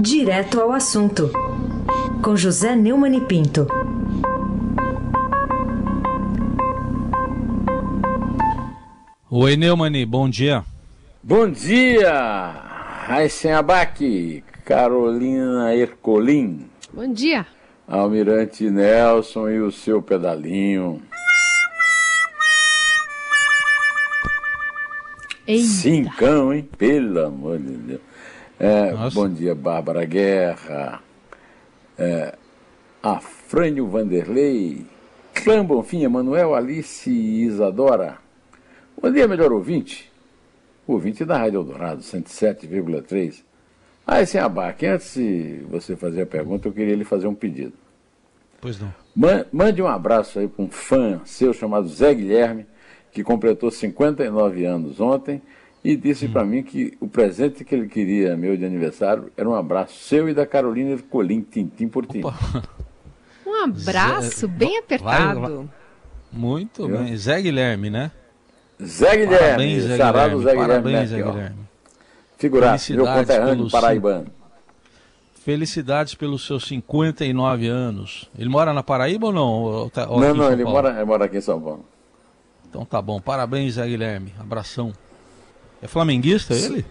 Direto ao assunto, com José Neumann e Pinto. Oi, Neumani, bom dia. Bom dia, Raíssen Abac, Carolina Ercolim. Bom dia. Almirante Nelson e o seu pedalinho. Eita. Cincão, hein? Pelo amor de Deus. É, bom dia, Bárbara Guerra. É, Afrânio Vanderlei. Clã Bonfim, Emanuel, Alice e Isadora. Bom dia, melhor ouvinte. Ouvinte da Rádio Eldorado, 107,3. Ah, esse é abaque. Antes de você fazer a pergunta, eu queria lhe fazer um pedido. Pois não. Mande um abraço aí para um fã seu chamado Zé Guilherme, que completou 59 anos ontem e disse hum. para mim que o presente que ele queria meu de aniversário era um abraço seu e da Carolina Ercolim, tintim por tintim. Um abraço Zé... bem apertado. Vai, vai. Muito Eu? bem. Zé Guilherme, né? Zé Guilherme, Parabéns, Zé Guilherme. Zé Parabéns, Zé Guilherme. Figuraço, meu conterrâneo paraibano. Felicidades pelos seus 59 anos. Ele mora na Paraíba ou não? Ou tá, ou não, não, ele mora, ele mora aqui em São Paulo. Então tá bom. Parabéns, Zé Guilherme. Abração. É flamenguista ele?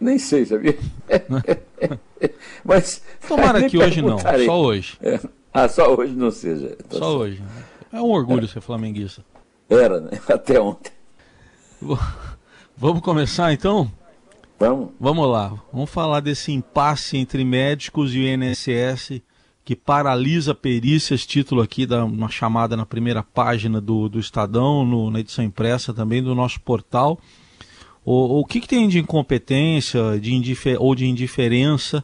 Nem sei, sabia? Mas. Tomara que hoje não, só hoje. É. Ah, só hoje não seja. Tá só certo. hoje. É um orgulho é. ser flamenguista. Era, né? Até ontem. Vamos começar então? Vamos. Vamos lá. Vamos falar desse impasse entre médicos e o INSS que paralisa perícias, título aqui da uma chamada na primeira página do, do Estadão, no, na edição impressa também do nosso portal. O, o que, que tem de incompetência de indifer, ou de indiferença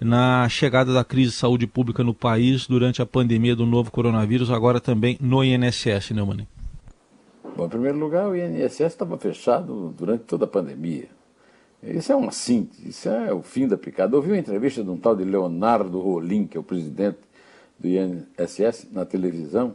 na chegada da crise de saúde pública no país durante a pandemia do novo coronavírus, agora também no INSS, Neumann? Bom, em primeiro lugar, o INSS estava fechado durante toda a pandemia. Isso é uma síntese, isso é o fim da picada. Eu ouvi uma entrevista de um tal de Leonardo Rolim, que é o presidente do INSS, na televisão,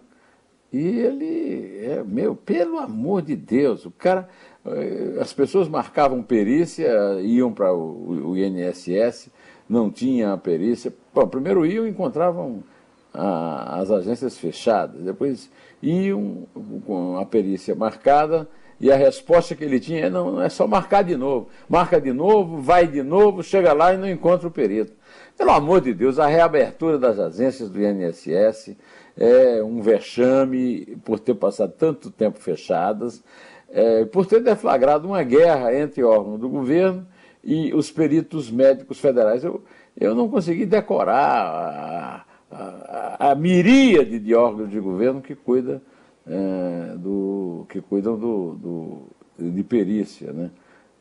e ele é, meu, pelo amor de Deus, o cara, eh, as pessoas marcavam perícia, iam para o, INSS, não tinha a perícia. Bom, primeiro iam e encontravam a, as agências fechadas, depois iam com a perícia marcada e a resposta que ele tinha é: não, é só marcar de novo. Marca de novo, vai de novo, chega lá e não encontra o perito. Pelo amor de Deus, a reabertura das agências do INSS é um vexame por ter passado tanto tempo fechadas, é, por ter deflagrado uma guerra entre órgãos do governo e os peritos médicos federais. Eu, eu não consegui decorar a, a, a miríade de órgãos de governo que cuida é, do, que cuidam do, do, de perícia, né?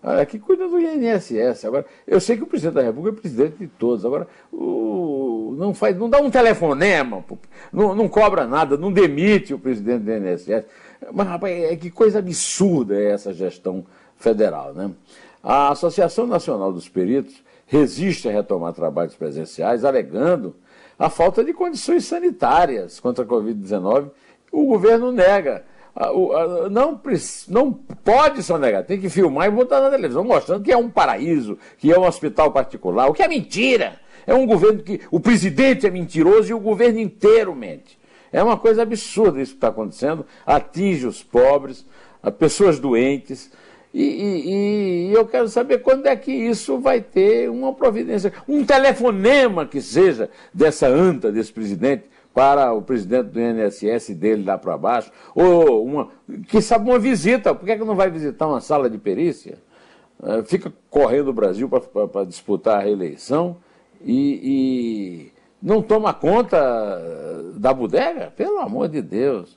Ah, que cuidam do INSS. Agora, eu sei que o presidente da República é presidente de todos. Agora, o, não, faz, não dá um telefonema, não, não cobra nada, não demite o presidente do INSS. Mas, rapaz, é, que coisa absurda é essa gestão federal, né? A Associação Nacional dos Peritos resiste a retomar trabalhos presenciais, alegando a falta de condições sanitárias contra a Covid-19 o governo nega. Não, não pode só negar, tem que filmar e botar na televisão, mostrando que é um paraíso, que é um hospital particular, o que é mentira. É um governo que o presidente é mentiroso e o governo inteiro mente. É uma coisa absurda isso que está acontecendo, atinge os pobres, as pessoas doentes. E, e, e, eu quero saber quando é que isso vai ter uma providência, um telefonema que seja dessa anta, desse presidente, para o presidente do INSS dele lá para baixo, ou uma, que sabe uma visita, por que, é que não vai visitar uma sala de perícia? Uh, fica correndo o Brasil para disputar a reeleição e, e, não toma conta da bodega? Pelo amor de Deus.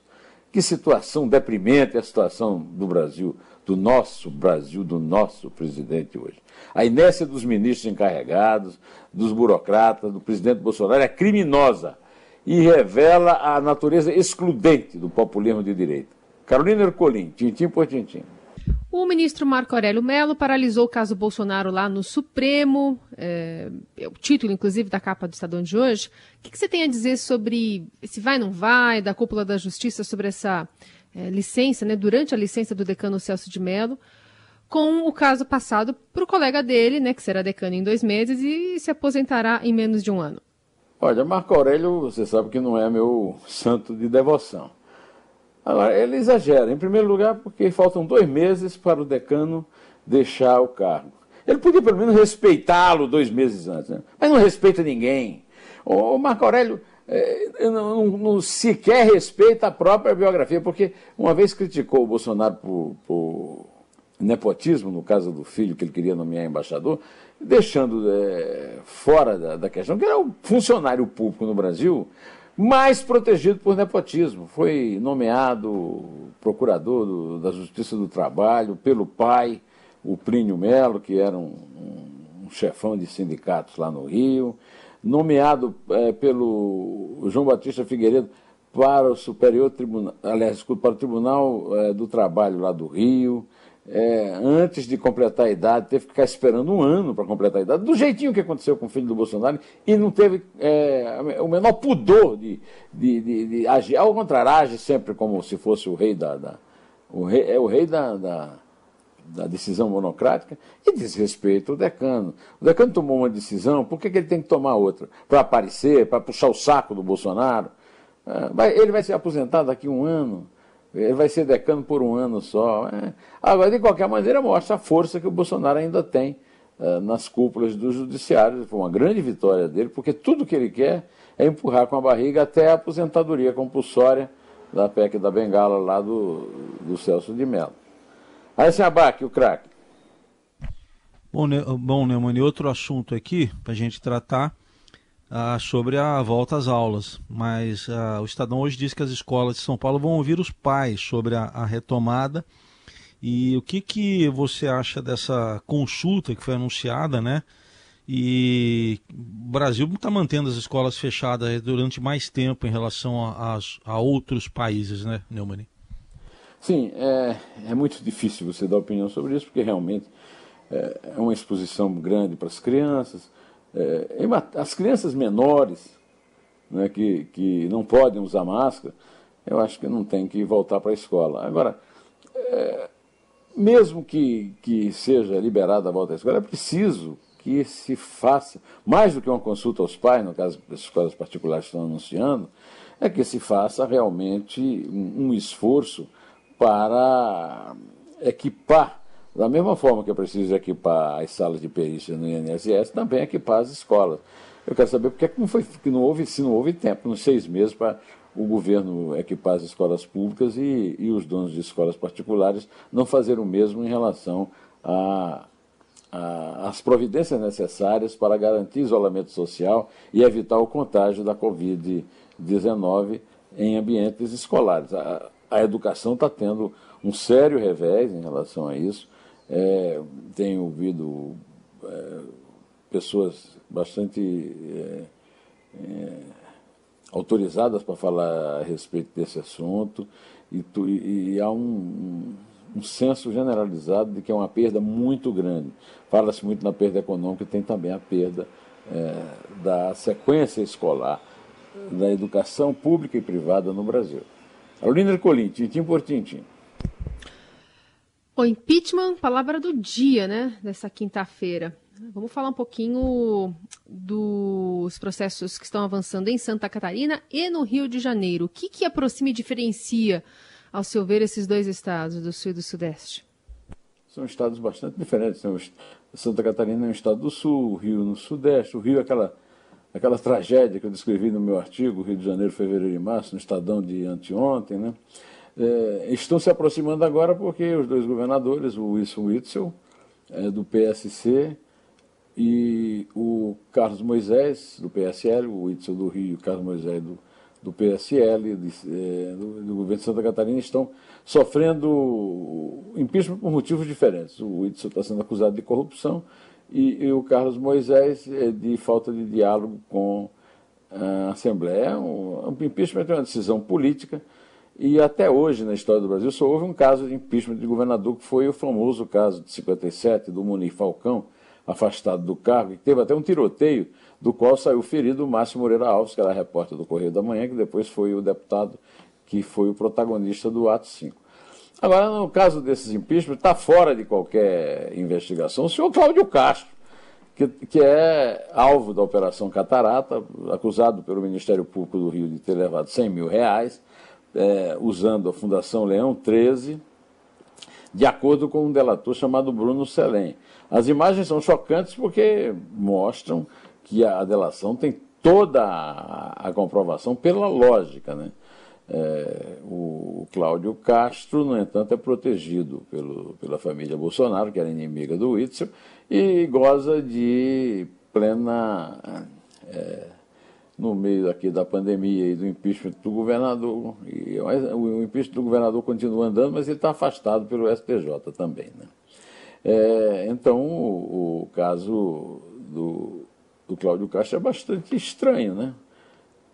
Que situação deprimente a situação do Brasil, do nosso Brasil, do nosso presidente hoje. A inércia dos ministros encarregados, dos burocratas, do presidente Bolsonaro é criminosa e revela a natureza excludente do populismo de direita. Carolina Ercolim, tintim por tintim. O ministro Marco Aurélio Mello paralisou o caso Bolsonaro lá no Supremo, é, é, o título, inclusive, da capa do Estadão de hoje. O que, que, você tem a dizer sobre se vai não vai, da cúpula da justiça, sobre essa é, licença, né, durante a licença do decano Celso de Mello? com o caso passado para o colega dele, né, que será decano em dois meses e se aposentará em menos de um ano. Olha, Marco Aurélio, você sabe que não é meu santo de devoção. Agora, ele exagera, em primeiro lugar, porque faltam dois meses para o decano deixar o cargo. Ele podia pelo menos respeitá-lo dois meses antes, né? mas não respeita ninguém. O Marco Aurélio é, não, não, sequer respeita a própria biografia, porque uma vez criticou o Bolsonaro por, por nepotismo, no caso do filho que ele queria nomear embaixador, deixando é, fora da, da, questão que era o funcionário público no Brasil mais protegido por nepotismo. Foi nomeado procurador do, da Justiça do Trabalho pelo pai, o Plínio Melo, que era um, um, chefão de sindicatos lá no Rio, nomeado é, pelo João Batista Figueiredo para o Superior Tribunal, aliás, para o Tribunal é, do Trabalho lá do Rio é, antes de completar a idade, teve que ficar esperando um ano para completar a idade, do jeitinho que aconteceu com o filho do Bolsonaro, e não teve é, o menor pudor de, de, de, de, agir. Ao contrário, age sempre como se fosse o rei da. da o rei, é o rei da, da, da, decisão monocrática e desrespeita o decano. O decano tomou uma decisão, por que, que ele tem que tomar outra? Para aparecer, para puxar o saco do Bolsonaro? É, ele vai ser aposentado daqui a um ano. Ele vai ser decano por um ano só. É. Agora, de qualquer maneira, mostra a força que o Bolsonaro ainda tem uh, nas cúpulas do judiciário. Foi uma grande vitória dele, porque tudo que ele quer é empurrar com a barriga até a aposentadoria compulsória da PEC da Bengala lá do, do Celso de Mello. Aí se abaque o craque. Bom, ne bom Neumann, outro assunto aqui para a gente tratar ah, sobre a volta às aulas, mas ah, o Estadão hoje diz que as escolas de São Paulo vão ouvir os pais sobre a, a retomada. E o que, que você acha dessa consulta que foi anunciada, né? E o Brasil está mantendo as escolas fechadas durante mais tempo em relação a, a, outros países, né, Neumann? Sim, é, é muito difícil você dar opinião sobre isso, porque realmente é, é uma exposição grande para as crianças, é, as crianças menores, né, que, que não podem usar máscara, eu acho que não tem que voltar para a escola. Agora, é, mesmo que, que seja liberada a volta à escola, é preciso que se faça, mais do que uma consulta aos pais, no caso das escolas particulares estão anunciando, é que se faça realmente um, um esforço para equipar da mesma forma que é preciso equipar as salas de perícia no INSS, também equipar as escolas. Eu quero saber por que não, foi, que não houve, se não houve tempo, nos seis meses, para o governo equipar as escolas públicas e, e os donos de escolas particulares não fazer o mesmo em relação às providências necessárias para garantir isolamento social e evitar o contágio da Covid-19 em ambientes escolares. A, a educação está tendo um sério revés em relação a isso. É, tenho ouvido é, pessoas bastante é, é autorizadas para falar a respeito desse assunto e, tu, e, e há um, um, senso generalizado de que é uma perda muito grande. Fala-se muito na perda econômica e tem também a perda é, da sequência escolar da educação pública e privada no Brasil. Carolina Ercolim, tintim por tintim. O impeachment, palavra do dia, né? Dessa quinta-feira. Vamos falar um pouquinho dos processos que estão avançando em Santa Catarina e no Rio de Janeiro. O que, que aproxima e diferencia, ao seu ver, esses dois estados, do Sul e do Sudeste? São estados bastante diferentes. Santa Catarina é um estado do Sul, o Rio no Sudeste. O Rio é aquela, aquela tragédia que eu descrevi no meu artigo, Rio de Janeiro, Fevereiro e Março, no Estadão de anteontem, né? É, estão se aproximando agora porque os dois governadores, o Wilson Witzel, é, do PSC, e o Carlos Moisés, do PSL, o Witzel do Rio e o Carlos Moisés do, do PSL, de, é, do, do, governo de Santa Catarina, estão sofrendo impeachment por motivos diferentes. O Witzel está sendo acusado de corrupção e, e o Carlos Moisés é de falta de diálogo com a Assembleia. Um impeachment é uma decisão política e até hoje, na história do Brasil, só houve um caso de impeachment de governador, que foi o famoso caso de 57 do Munir Falcão, afastado do cargo, que teve até um tiroteio, do qual saiu ferido o Márcio Moreira Alves, que era repórter do Correio da Manhã, que depois foi o deputado que foi o protagonista do ato 5. Agora, no caso desses impeachment, está fora de qualquer investigação o senhor Cláudio Castro, que, que é alvo da Operação Catarata, acusado pelo Ministério Público do Rio de ter levado 100 mil reais, é, usando a Fundação Leão 13, de acordo com um delator chamado Bruno Selem. As imagens são chocantes porque mostram que a delação tem toda a, a comprovação pela lógica, né? É, o Cláudio Castro, no entanto, é protegido pelo, pela família Bolsonaro, que era inimiga do Witzel, e goza de plena. É, no meio aqui da pandemia e do impeachment do governador. E, o impeachment do governador continua andando, mas ele está afastado pelo STJ também. Né? É, então, o, o caso do, do Cláudio Castro é bastante estranho, né?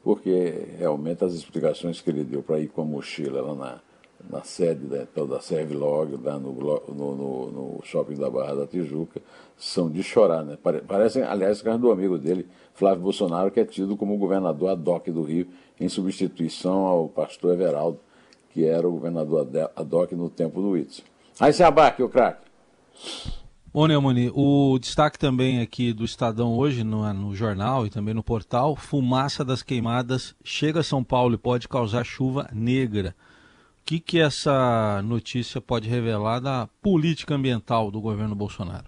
porque realmente as explicações que ele deu para ir com a mochila lá na, na sede da, então, da Servilog, lá no, no, no, no, shopping da Barra da Tijuca, são de chorar. Né? Parecem, aliás, caso do amigo dele, Flávio Bolsonaro, que é tido como governador ad hoc do Rio, em substituição ao pastor Everaldo, que era o governador ad hoc no tempo do Itzel. Aí se abaque, o craque. Ô Neumani, o destaque também aqui do Estadão hoje, no, no, jornal e também no portal, fumaça das queimadas chega a São Paulo e pode causar chuva negra. Que, que essa notícia pode revelar da política ambiental do governo Bolsonaro?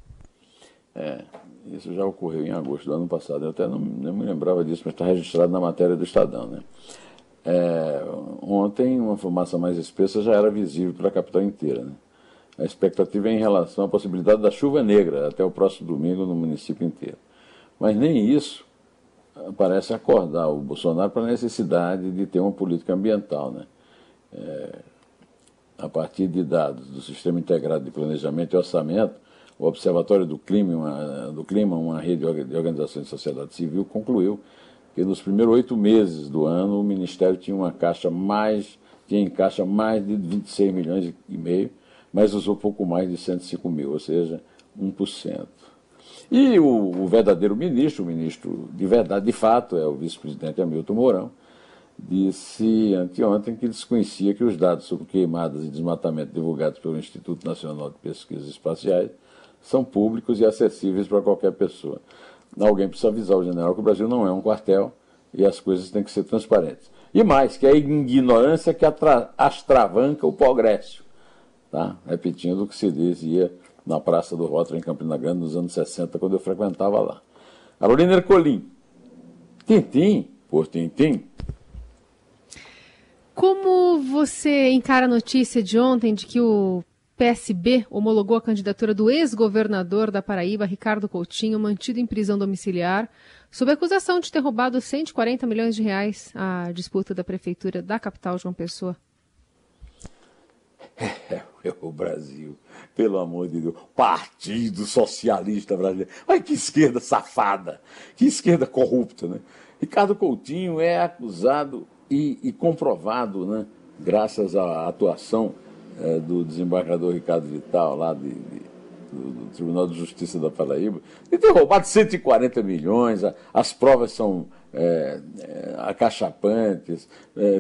É, isso já ocorreu em agosto do ano passado. Eu até não, não me lembrava disso, mas está registrado na matéria do Estadão. Né? É, ontem, uma fumaça mais espessa já era visível para a capital inteira. Né? A expectativa é em relação à possibilidade da chuva negra até o próximo domingo no município inteiro. Mas nem isso parece acordar o Bolsonaro para a necessidade de ter uma política ambiental. Né? É, a partir de dados do Sistema Integrado de Planejamento e Orçamento, o Observatório do Clima, uma, do Clima, uma rede de organizações de sociedade civil, concluiu que nos primeiros oito meses do ano o Ministério tinha uma caixa mais, tinha em caixa mais de 26 milhões e meio mas usou pouco mais de 105 mil, ou seja, 1%. E o, o verdadeiro ministro, o ministro de verdade, de fato, é o vice-presidente Hamilton Mourão, disse anteontem que desconhecia que os dados sobre queimadas e desmatamento divulgados pelo Instituto Nacional de Pesquisas Espaciais são públicos e acessíveis para qualquer pessoa. Alguém precisa avisar o general que o Brasil não é um quartel e as coisas têm que ser transparentes. E mais, que é a ignorância que astravanca o progresso tá? repetindo o que se dizia na Praça do Rótulo, em Campina Grande, nos anos 60, quando eu frequentava lá. Carolina Ercolim, Tintim por Tintim. Como você encara a notícia de ontem de que o PSB homologou a candidatura do ex-governador da Paraíba, Ricardo Coutinho, mantido em prisão domiciliar, sob acusação de ter roubado 140 milhões de reais à disputa da prefeitura da capital, João Pessoa? É, é, o Brasil, pelo amor de Deus. Partido Socialista Brasileiro. Olha que esquerda safada, que esquerda corrupta, né? Ricardo Coutinho é acusado e, e comprovado, né? Graças à atuação é, do desembargador Ricardo Vital, lá de, de, do, do, Tribunal de Justiça da Paraíba, de ter roubado 140 milhões. as provas são é, é, acachapantes,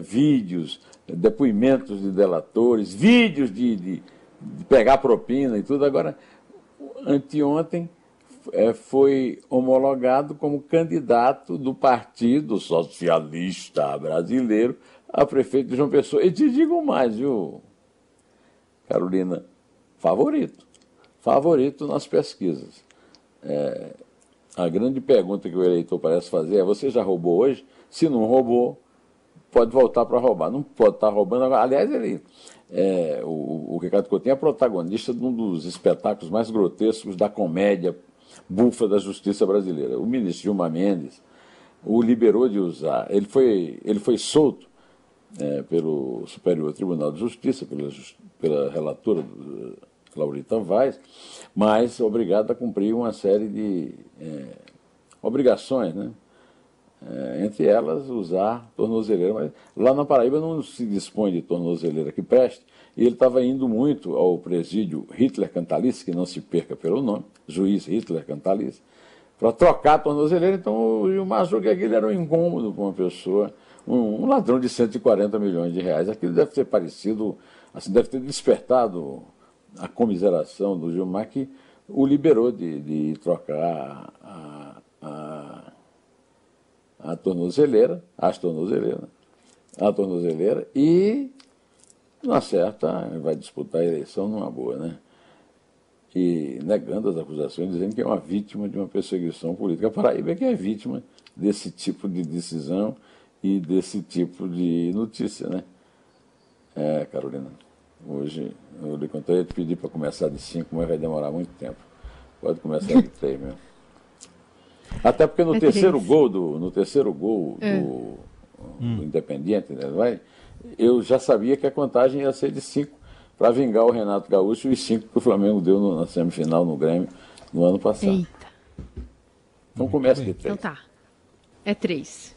vídeos depoimentos de delatores, vídeos de, de, de pegar propina e tudo. Agora, anteontem é, foi homologado como candidato do Partido Socialista Brasileiro a prefeito de João Pessoa. E te digo mais, viu, Carolina? Favorito. Favorito nas pesquisas. É, a grande pergunta que o eleitor parece fazer é: você já roubou hoje? Se não roubou, pode voltar para roubar. Não pode estar tá roubando agora. Aliás, ele, é, o, o Ricardo Coutinho é protagonista de um dos espetáculos mais grotescos da comédia bufa da justiça brasileira. O ministro Gilmar Mendes o liberou de usar. Ele foi, ele foi solto é, pelo Superior Tribunal de Justiça, pela, pela relatora do, Laurita Vaz, mas obrigado a cumprir uma série de é, obrigações, né? É, entre elas, usar tornozeleira. Mas lá na Paraíba não se dispõe de tornozeleira que preste. E ele estava indo muito ao presídio Hitler Cantalice, que não se perca pelo nome, juiz Hitler Cantalice, para trocar a tornozeleira. Então o Gilmar que aquilo era um incômodo para uma pessoa, um, um, ladrão de 140 milhões de reais. Aquilo deve ter parecido assim, deve ter despertado a comiseração do Gilmar que o liberou de, de trocar a, a tornozeleira, as tornozeleiras, a tornozeleira e, na certa, vai disputar a eleição numa boa, né? E negando as acusações, dizendo que é uma vítima de uma perseguição política. A Paraíba é que é vítima desse tipo de decisão e desse tipo de notícia, né? É, Carolina. Hoje, eu lhe contei, eu te pedi para começar de 5, mas vai demorar muito tempo. Pode começar de 3 mesmo. Até porque no é terceiro três. gol do, no terceiro gol é. do, hum. do Independiente, né, vai, eu já sabia que a contagem ia ser de 5 para vingar o Renato Gaúcho e 5 que o Flamengo deu no, na semifinal no Grêmio no ano passado. Eita. Então começa de 3. Então tá. É 3.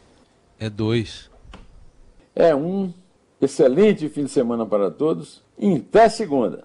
É 2. É um excelente fim de semana para todos. E até segunda.